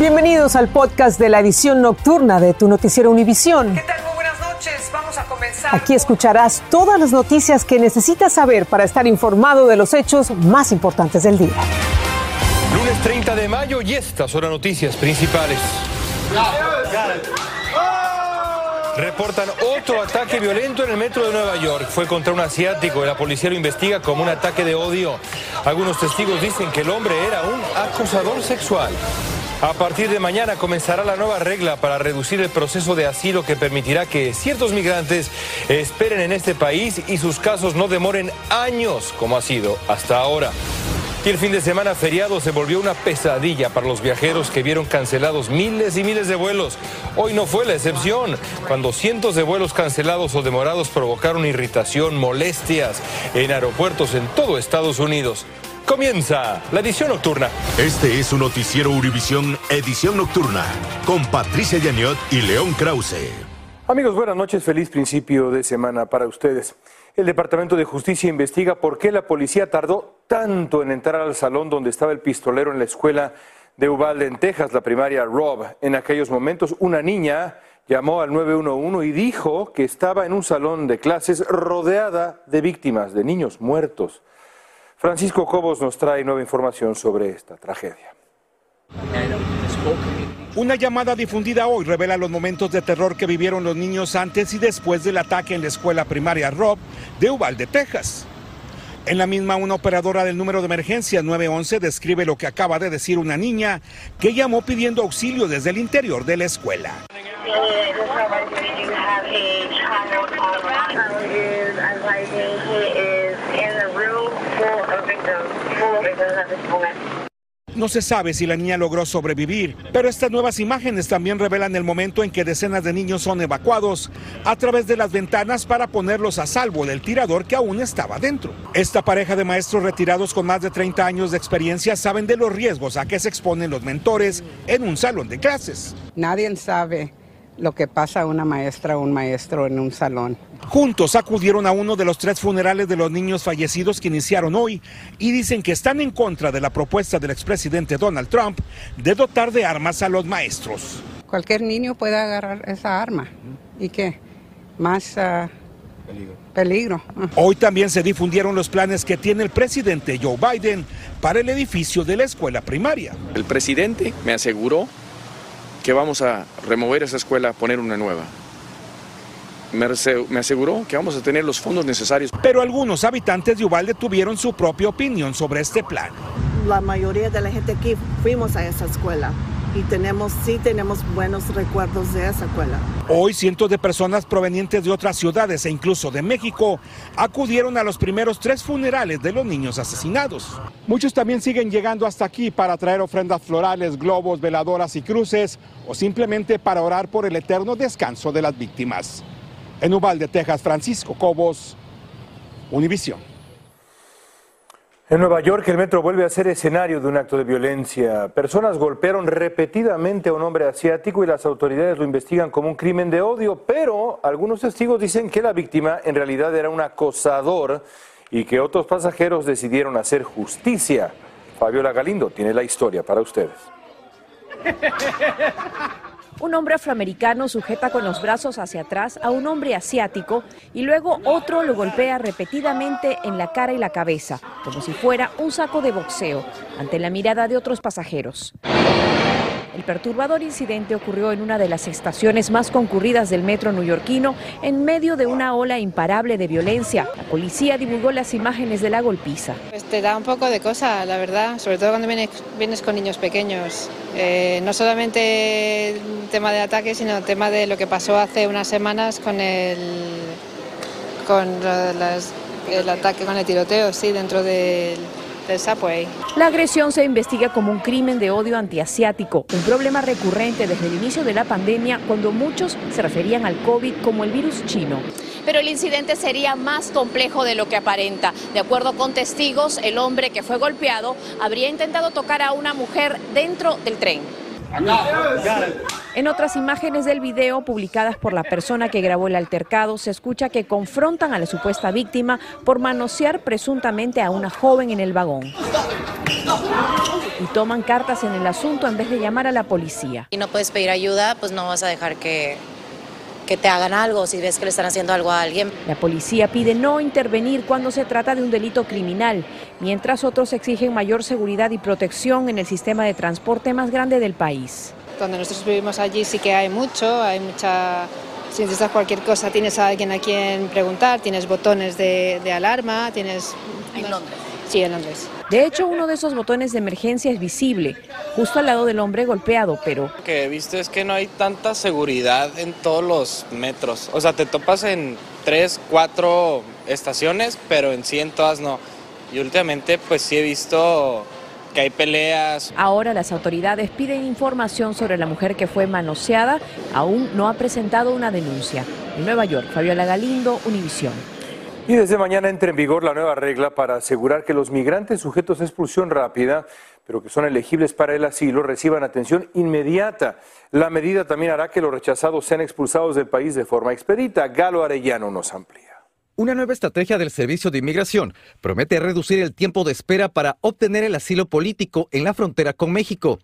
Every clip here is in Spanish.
Bienvenidos al podcast de la edición nocturna de tu noticiero Univisión. ¿Qué tal? Muy buenas noches. Vamos a comenzar. Aquí escucharás todas las noticias que necesitas saber para estar informado de los hechos más importantes del día. Lunes 30 de mayo y estas son las noticias principales. Reportan otro ataque violento en el metro de Nueva York. Fue contra un asiático y la policía lo investiga como un ataque de odio. Algunos testigos dicen que el hombre era un acosador sexual. A partir de mañana comenzará la nueva regla para reducir el proceso de asilo que permitirá que ciertos migrantes esperen en este país y sus casos no demoren años como ha sido hasta ahora. Y el fin de semana feriado se volvió una pesadilla para los viajeros que vieron cancelados miles y miles de vuelos. Hoy no fue la excepción, cuando cientos de vuelos cancelados o demorados provocaron irritación, molestias en aeropuertos en todo Estados Unidos. Comienza la edición nocturna. Este es un noticiero Univisión Edición Nocturna con Patricia Yaniot y León Krause. Amigos, buenas noches, feliz principio de semana para ustedes. El Departamento de Justicia investiga por qué la policía tardó tanto en entrar al salón donde estaba el pistolero en la escuela de Uvalde, en Texas, la primaria Rob. En aquellos momentos, una niña llamó al 911 y dijo que estaba en un salón de clases rodeada de víctimas, de niños muertos. Francisco Cobos nos trae nueva información sobre esta tragedia. Una llamada difundida hoy revela los momentos de terror que vivieron los niños antes y después del ataque en la escuela primaria Rob de Uvalde, Texas. En la misma, una operadora del número de emergencia 911 describe lo que acaba de decir una niña que llamó pidiendo auxilio desde el interior de la escuela. No se sabe si la niña logró sobrevivir, pero estas nuevas imágenes también revelan el momento en que decenas de niños son evacuados a través de las ventanas para ponerlos a salvo del tirador que aún estaba dentro. Esta pareja de maestros retirados con más de 30 años de experiencia saben de los riesgos a que se exponen los mentores en un salón de clases. Nadie sabe lo que pasa a una maestra o un maestro en un salón. Juntos acudieron a uno de los tres funerales de los niños fallecidos que iniciaron hoy y dicen que están en contra de la propuesta del expresidente Donald Trump de dotar de armas a los maestros. Cualquier niño puede agarrar esa arma. ¿Y qué? Más uh, peligro. peligro. Hoy también se difundieron los planes que tiene el presidente Joe Biden para el edificio de la escuela primaria. El presidente me aseguró que vamos a remover esa escuela, poner una nueva. Me, aseguró que vamos a tener los fondos necesarios. Pero algunos habitantes de Uvalde tuvieron su propia opinión sobre este plan. La mayoría de la gente aquí fuimos a esa escuela y tenemos, sí tenemos buenos recuerdos de esa escuela. Hoy cientos de personas provenientes de otras ciudades e incluso de México acudieron a los primeros tres funerales de los niños asesinados. Muchos también siguen llegando hasta aquí para traer ofrendas florales, globos, veladoras y cruces o simplemente para orar por el eterno descanso de las víctimas. En Uvalde, Texas, Francisco Cobos, Univisión. En Nueva York, el metro vuelve a ser escenario de un acto de violencia. Personas golpearon repetidamente a un hombre asiático y las autoridades lo investigan como un crimen de odio, pero algunos testigos dicen que la víctima en realidad era un acosador y que otros pasajeros decidieron hacer justicia. Fabiola Galindo tiene la historia para ustedes. Un hombre afroamericano sujeta con los brazos hacia atrás a un hombre asiático y luego otro lo golpea repetidamente en la cara y la cabeza, como si fuera un saco de boxeo, ante la mirada de otros pasajeros. El perturbador incidente ocurrió en una de las estaciones más concurridas del metro neoyorquino en medio de una ola imparable de violencia. La policía divulgó las imágenes de la golpiza. Pues te da un poco de cosa, la verdad, sobre todo cuando vienes, con niños pequeños. Eh, no solamente el tema de ataque, sino el tema de lo que pasó hace unas semanas con el, con el ataque, con el tiroteo, sí, dentro del la agresión se investiga como un crimen de odio antiasiático, un problema recurrente desde el inicio de la pandemia cuando muchos se referían al COVID como el virus chino pero el incidente sería más complejo de lo que aparenta. De acuerdo con testigos, el hombre que fue golpeado habría intentado tocar a una mujer dentro del tren. En otras imágenes del video publicadas por la persona que grabó el altercado, se escucha que confrontan a la supuesta víctima por manosear presuntamente a una joven en el vagón. Y toman cartas en el asunto en vez de llamar a la policía. Y no puedes pedir ayuda, pues no vas a dejar que, que te hagan algo si ves que le están haciendo algo a alguien. La policía pide no intervenir cuando se trata de un delito criminal, mientras otros exigen mayor seguridad y protección en el sistema de transporte más grande del país donde nosotros vivimos allí sí que hay mucho, hay mucha... Si necesitas cualquier cosa, tienes a alguien a quien preguntar, tienes botones de, de alarma, tienes... ¿En Londres? Sí, en Londres. De hecho, uno de esos botones de emergencia es visible, justo al lado del hombre golpeado, pero... Lo que he visto es que no hay tanta seguridad en todos los metros. O sea, te topas en tres, cuatro estaciones, pero en sí en todas no. Y últimamente, pues sí he visto que hay peleas. Ahora las autoridades piden información sobre la mujer que fue manoseada. Aún no ha presentado una denuncia. En Nueva York, Fabiola Galindo, Univisión. Y desde mañana entra en vigor la nueva regla para asegurar que los migrantes sujetos a expulsión rápida, pero que son elegibles para el asilo, reciban atención inmediata. La medida también hará que los rechazados sean expulsados del país de forma expedita. Galo Arellano nos amplía. Una nueva estrategia del Servicio de Inmigración promete reducir el tiempo de espera para obtener el asilo político en la frontera con México.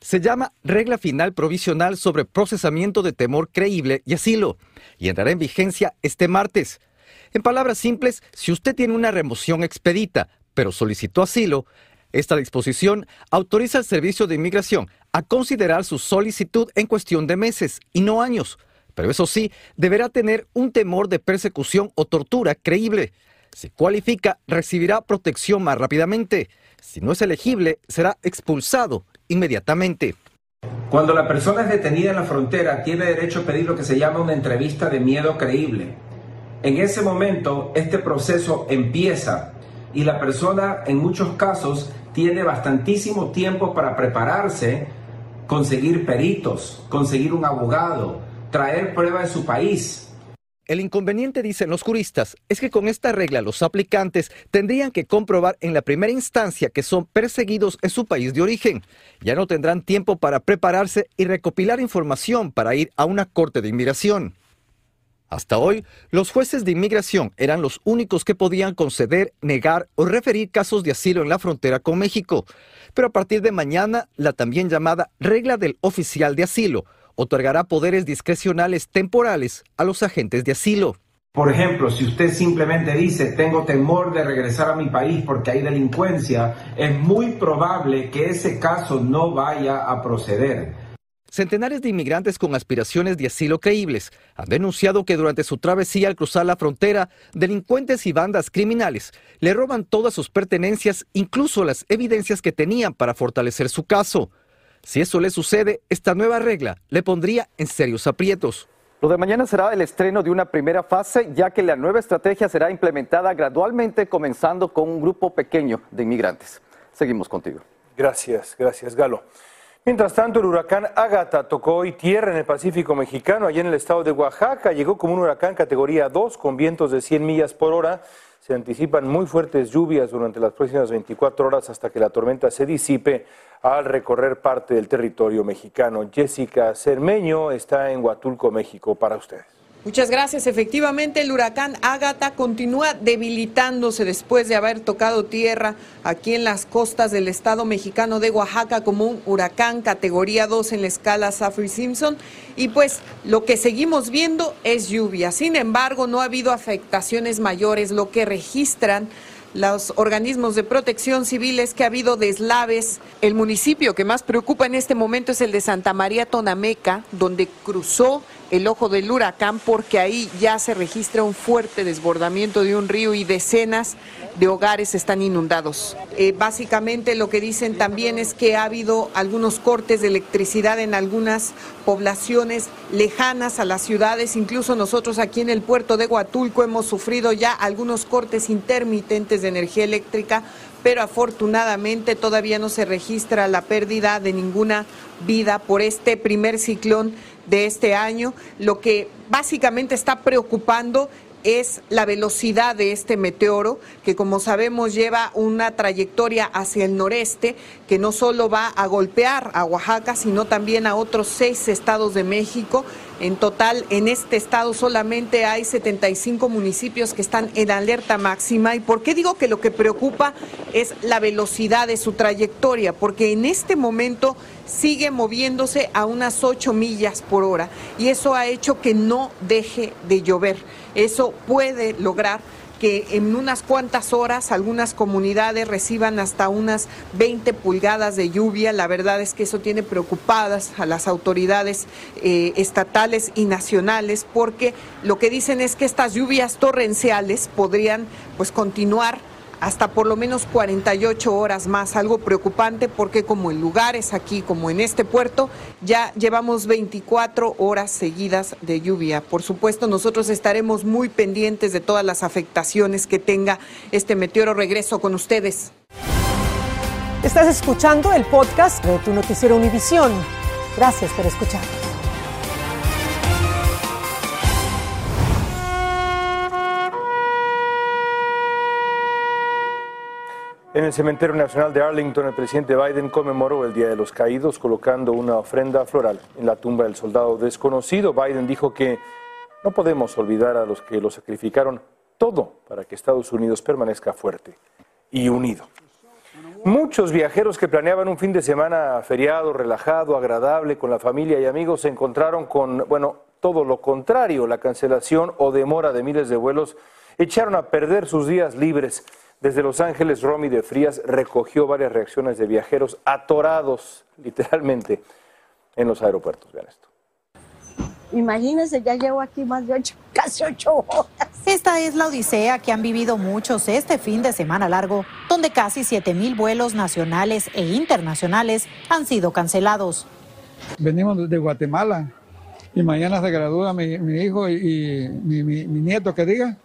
Se llama Regla Final Provisional sobre Procesamiento de Temor Creíble y Asilo y entrará en vigencia este martes. En palabras simples, si usted tiene una remoción expedita, pero solicitó asilo, esta disposición autoriza al Servicio de Inmigración a considerar su solicitud en cuestión de meses y no años pero eso sí, deberá tener un temor de persecución o tortura creíble. Si cualifica, recibirá protección más rápidamente. Si no es elegible, será expulsado inmediatamente. Cuando la persona es detenida en la frontera, tiene derecho a pedir lo que se llama una entrevista de miedo creíble. En ese momento, este proceso empieza y la persona en muchos casos tiene bastantísimo tiempo para prepararse, conseguir peritos, conseguir un abogado, traer prueba de su país. El inconveniente, dicen los juristas, es que con esta regla los aplicantes tendrían que comprobar en la primera instancia que son perseguidos en su país de origen. Ya no tendrán tiempo para prepararse y recopilar información para ir a una corte de inmigración. Hasta hoy, los jueces de inmigración eran los únicos que podían conceder, negar o referir casos de asilo en la frontera con México. Pero a partir de mañana, la también llamada regla del oficial de asilo otorgará poderes discrecionales temporales a los agentes de asilo. Por ejemplo, si usted simplemente dice, tengo temor de regresar a mi país porque hay delincuencia, es muy probable que ese caso no vaya a proceder. Centenares de inmigrantes con aspiraciones de asilo creíbles han denunciado que durante su travesía al cruzar la frontera, delincuentes y bandas criminales le roban todas sus pertenencias, incluso las evidencias que tenían para fortalecer su caso. Si eso le sucede, esta nueva regla le pondría en serios aprietos. Lo de mañana será el estreno de una primera fase, ya que la nueva estrategia será implementada gradualmente, comenzando con un grupo pequeño de inmigrantes. Seguimos contigo. Gracias, gracias, Galo. Mientras tanto, el huracán Ágata tocó hoy tierra en el Pacífico mexicano, allá en el estado de Oaxaca. Llegó como un huracán categoría 2 con vientos de 100 millas por hora. Se anticipan muy fuertes lluvias durante las próximas 24 horas hasta que la tormenta se disipe al recorrer parte del territorio mexicano. Jessica Cermeño está en Huatulco, México, para ustedes. Muchas gracias. Efectivamente, el huracán Ágata continúa debilitándose después de haber tocado tierra aquí en las costas del estado mexicano de Oaxaca como un huracán categoría 2 en la escala Saffir-Simpson. Y pues lo que seguimos viendo es lluvia. Sin embargo, no ha habido afectaciones mayores, lo que registran los organismos de protección civil es que ha habido deslaves. El municipio que más preocupa en este momento es el de Santa María Tonameca, donde cruzó el ojo del huracán porque ahí ya se registra un fuerte desbordamiento de un río y decenas de hogares están inundados. Eh, básicamente lo que dicen también es que ha habido algunos cortes de electricidad en algunas poblaciones lejanas a las ciudades, incluso nosotros aquí en el puerto de Huatulco hemos sufrido ya algunos cortes intermitentes de energía eléctrica pero afortunadamente todavía no se registra la pérdida de ninguna vida por este primer ciclón de este año. Lo que básicamente está preocupando es la velocidad de este meteoro, que como sabemos lleva una trayectoria hacia el noreste, que no solo va a golpear a Oaxaca, sino también a otros seis estados de México. En total, en este estado solamente hay 75 municipios que están en alerta máxima. ¿Y por qué digo que lo que preocupa es la velocidad de su trayectoria? Porque en este momento sigue moviéndose a unas 8 millas por hora y eso ha hecho que no deje de llover. Eso puede lograr que en unas cuantas horas algunas comunidades reciban hasta unas 20 pulgadas de lluvia. La verdad es que eso tiene preocupadas a las autoridades eh, estatales y nacionales porque lo que dicen es que estas lluvias torrenciales podrían pues continuar hasta por lo menos 48 horas más, algo preocupante porque como en lugares aquí, como en este puerto, ya llevamos 24 horas seguidas de lluvia. Por supuesto, nosotros estaremos muy pendientes de todas las afectaciones que tenga este meteoro. Regreso con ustedes. Estás escuchando el podcast de tu noticiero Univisión. Gracias por escuchar. En el Cementerio Nacional de Arlington, el presidente Biden conmemoró el Día de los Caídos colocando una ofrenda floral en la tumba del soldado desconocido. Biden dijo que no podemos olvidar a los que lo sacrificaron todo para que Estados Unidos permanezca fuerte y unido. Muchos viajeros que planeaban un fin de semana feriado, relajado, agradable con la familia y amigos se encontraron con, bueno, todo lo contrario, la cancelación o demora de miles de vuelos echaron a perder sus días libres. Desde Los Ángeles, Romy de Frías recogió varias reacciones de viajeros atorados, literalmente, en los aeropuertos. Vean esto. Imagínense, ya llevo aquí más de ocho, casi ocho horas. Esta es la odisea que han vivido muchos este fin de semana largo, donde casi 7 mil vuelos nacionales e internacionales han sido cancelados. Venimos de Guatemala y mañana se gradúa mi, hijo y, mi, mi nieto, que diga.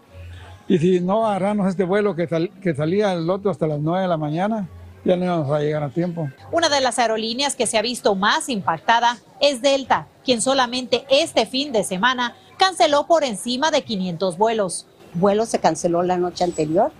Y si no agarramos este vuelo que, que salía el otro hasta las 9 de la mañana, ya no íbamos a llegar a tiempo. Una de las aerolíneas que se ha visto más impactada es Delta, quien solamente este fin de semana canceló por encima de 500 vuelos. vuelo se canceló la noche anterior,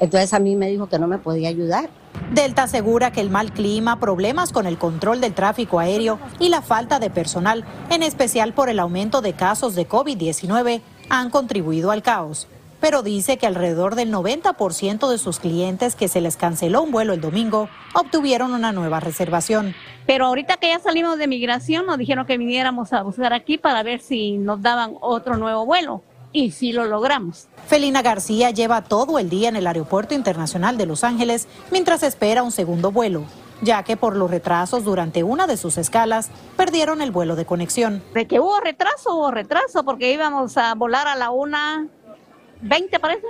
entonces a mí me dijo que no me podía ayudar. Delta asegura que el mal clima, problemas con el control del tráfico aéreo y la falta de personal, en especial por el aumento de casos de COVID-19, han contribuido al caos pero dice que alrededor del 90% de sus clientes que se les canceló un vuelo el domingo obtuvieron una nueva reservación. Pero ahorita que ya salimos de migración nos dijeron que viniéramos a buscar aquí para ver si nos daban otro nuevo vuelo. Y sí lo logramos. Felina García lleva todo el día en el Aeropuerto Internacional de Los Ángeles mientras espera un segundo vuelo ya que por los retrasos durante una de sus escalas perdieron el vuelo de conexión. De que hubo retraso, hubo retraso, porque íbamos a volar a la una 20 parece.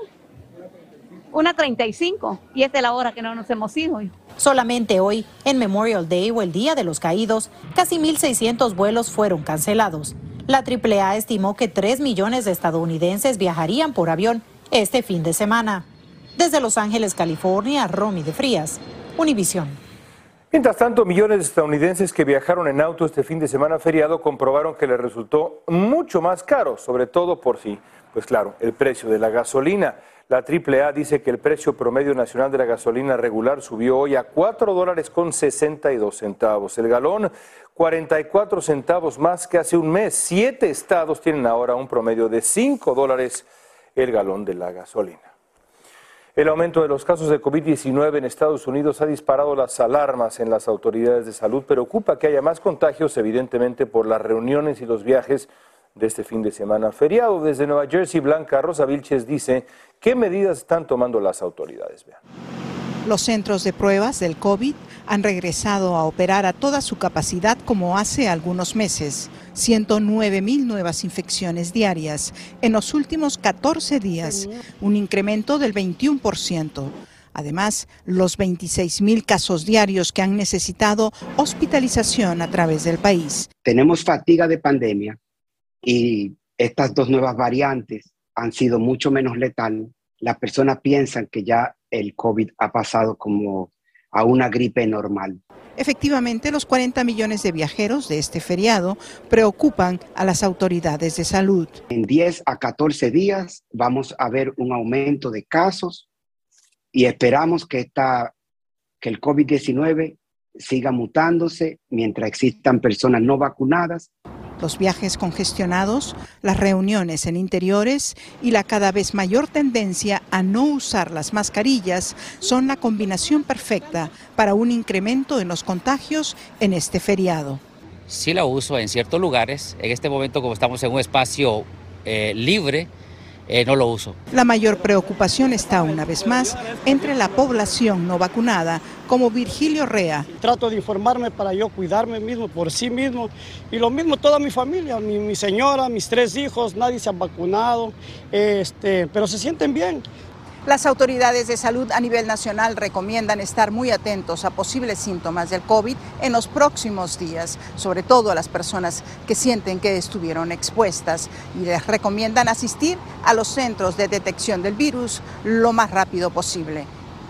Una 35 y esta es la hora que no nos hemos ido. Solamente hoy, en Memorial Day o el Día de los Caídos, casi 1.600 vuelos fueron cancelados. La AAA estimó que 3 millones de estadounidenses viajarían por avión este fin de semana. Desde Los Ángeles, California, Romy de Frías, Univisión. Mientras tanto, millones de estadounidenses que viajaron en auto este fin de semana feriado comprobaron que les resultó mucho más caro, sobre todo por si pues claro, el precio de la gasolina. La AAA dice que el precio promedio nacional de la gasolina regular subió hoy a 4 dólares con 62 centavos. El galón, 44 centavos más que hace un mes. Siete estados tienen ahora un promedio de 5 dólares el galón de la gasolina. El aumento de los casos de COVID-19 en Estados Unidos ha disparado las alarmas en las autoridades de salud. Preocupa que haya más contagios, evidentemente, por las reuniones y los viajes de este fin de semana feriado. Desde Nueva Jersey, Blanca Rosa Vilches dice qué medidas están tomando las autoridades. Vean. Los centros de pruebas del COVID han regresado a operar a toda su capacidad como hace algunos meses. 109 mil nuevas infecciones diarias en los últimos 14 días, un incremento del 21%. Además, los 26 mil casos diarios que han necesitado hospitalización a través del país. Tenemos fatiga de pandemia, y estas dos nuevas variantes han sido mucho menos letal, las personas piensan que ya el COVID ha pasado como a una gripe normal. Efectivamente, los 40 millones de viajeros de este feriado preocupan a las autoridades de salud. En 10 a 14 días vamos a ver un aumento de casos y esperamos que, esta, que el COVID-19 siga mutándose mientras existan personas no vacunadas los viajes congestionados, las reuniones en interiores y la cada vez mayor tendencia a no usar las mascarillas son la combinación perfecta para un incremento en los contagios en este feriado. Sí la uso en ciertos lugares. En este momento, como estamos en un espacio eh, libre, eh, no lo uso. La mayor preocupación está una vez más entre la población no vacunada, como Virgilio Rea. Trato de informarme para yo cuidarme mismo por sí mismo y lo mismo toda mi familia, mi, señora, mis tres hijos, nadie se ha vacunado, este, pero se sienten bien. Las autoridades de salud a nivel nacional recomiendan estar muy atentos a posibles síntomas del COVID en los próximos días, sobre todo a las personas que sienten que estuvieron expuestas y les recomiendan asistir a los centros de detección del virus lo más rápido posible.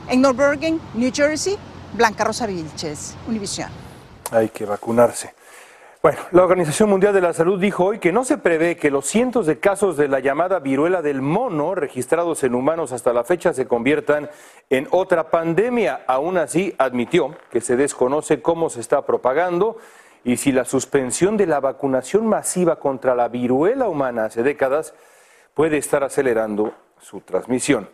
En North Bergen, New Jersey, Blanca Rosa Vilches, Univisión. Hay que vacunarse. Bueno, la Organización Mundial de la Salud dijo hoy que no se prevé que los cientos de casos de la llamada viruela del mono registrados en humanos hasta la fecha se conviertan en otra pandemia. Aún así, admitió que se desconoce cómo se está propagando y si la suspensión de la vacunación masiva contra la viruela humana hace décadas puede estar acelerando su transmisión.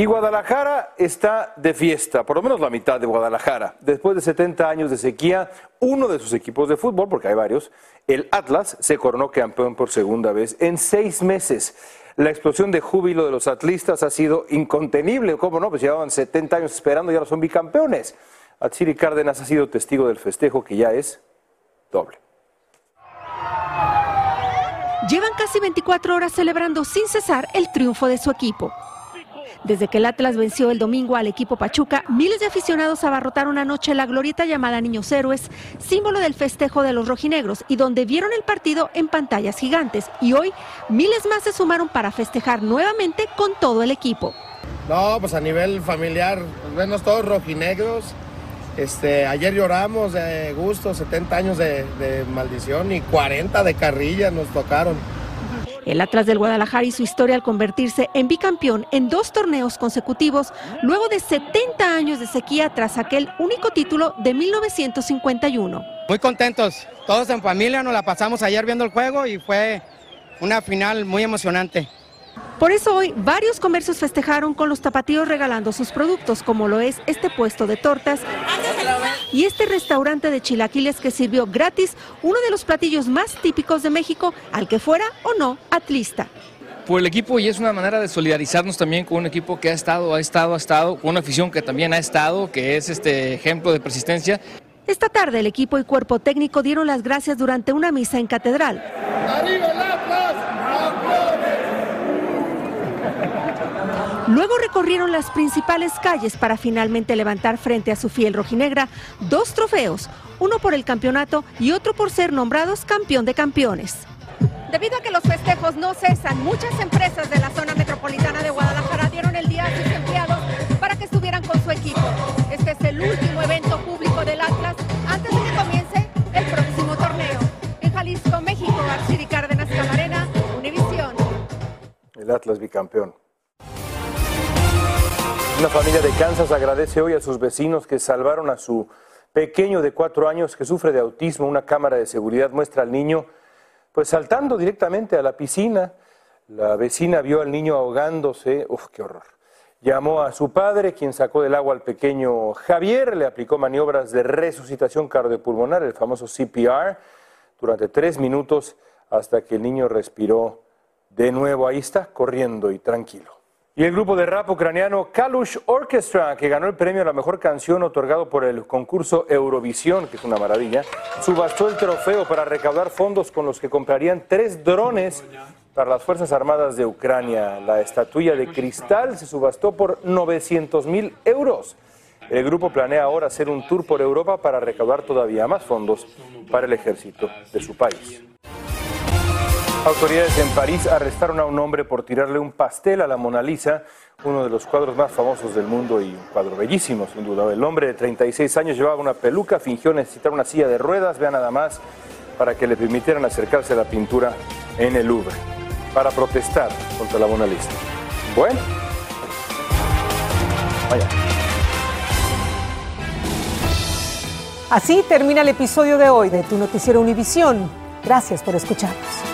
Y Guadalajara está de fiesta, por lo menos la mitad de Guadalajara. Después de 70 años de sequía, uno de sus equipos de fútbol, porque hay varios, el Atlas, se coronó campeón por segunda vez en seis meses. La explosión de júbilo de los atlistas ha sido incontenible. ¿Cómo no? Pues llevaban 70 años esperando y ahora son bicampeones. Atsiri Cárdenas ha sido testigo del festejo que ya es doble. Llevan casi 24 horas celebrando sin cesar el triunfo de su equipo. Desde que el Atlas venció el domingo al equipo Pachuca, miles de aficionados abarrotaron anoche la glorieta llamada Niños Héroes, símbolo del festejo de los rojinegros y donde vieron el partido en pantallas gigantes. Y hoy miles más se sumaron para festejar nuevamente con todo el equipo. No, pues a nivel familiar, pues todos rojinegros. Este, ayer lloramos de gusto, 70 años de, de maldición y 40 de carrilla nos tocaron. El Atlas del Guadalajara y su historia al convertirse en bicampeón en dos torneos consecutivos, luego de 70 años de sequía tras aquel único título de 1951. Muy contentos, todos en familia, nos la pasamos ayer viendo el juego y fue una final muy emocionante. Por eso hoy varios comercios festejaron con los tapatíos regalando sus productos, como lo es este puesto de tortas y este restaurante de chilaquiles que sirvió gratis uno de los platillos más típicos de México, al que fuera o no atlista por el equipo y es una manera de solidarizarnos también con un equipo que ha estado, ha estado, ha estado, con una afición que también ha estado, que es este ejemplo de persistencia. Esta tarde el equipo y cuerpo técnico dieron las gracias durante una misa en catedral. Luego recorrieron las principales calles para finalmente levantar frente a su fiel rojinegra dos trofeos, uno por el campeonato y otro por ser nombrados campeón de campeones. Debido a que los festejos no cesan, muchas empresas de la zona metropolitana de Guadalajara dieron el día a sus empleados para que estuvieran con su equipo. Este es el último evento público del Atlas antes de que comience el próximo torneo. En Jalisco, México, Archiri Cárdenas Camarena, Univisión. El Atlas bicampeón. Una familia de Kansas agradece hoy a sus vecinos que salvaron a su pequeño de cuatro años que sufre de autismo. Una cámara de seguridad muestra al niño pues saltando directamente a la piscina. La vecina vio al niño ahogándose. Uf, qué horror. Llamó a su padre, quien sacó del agua al pequeño Javier, le aplicó maniobras de resucitación cardiopulmonar, el famoso CPR, durante tres minutos hasta que el niño respiró de nuevo. Ahí está, corriendo y tranquilo. Y el grupo de rap ucraniano Kalush Orchestra, que ganó el premio a la mejor canción otorgado por el concurso Eurovisión, que es una maravilla, subastó el trofeo para recaudar fondos con los que comprarían tres drones para las Fuerzas Armadas de Ucrania. La estatuilla de cristal se subastó por 900 mil euros. El grupo planea ahora hacer un tour por Europa para recaudar todavía más fondos para el ejército de su país. Autoridades en París arrestaron a un hombre por tirarle un pastel a la Mona Lisa, uno de los cuadros más famosos del mundo y un cuadro bellísimo, sin duda. El hombre de 36 años llevaba una peluca, fingió necesitar una silla de ruedas, vean nada más, para que le permitieran acercarse a la pintura en el Louvre, para protestar contra la Mona Lisa. Bueno, vaya. Así termina el episodio de hoy de Tu Noticiero Univisión. Gracias por escucharnos.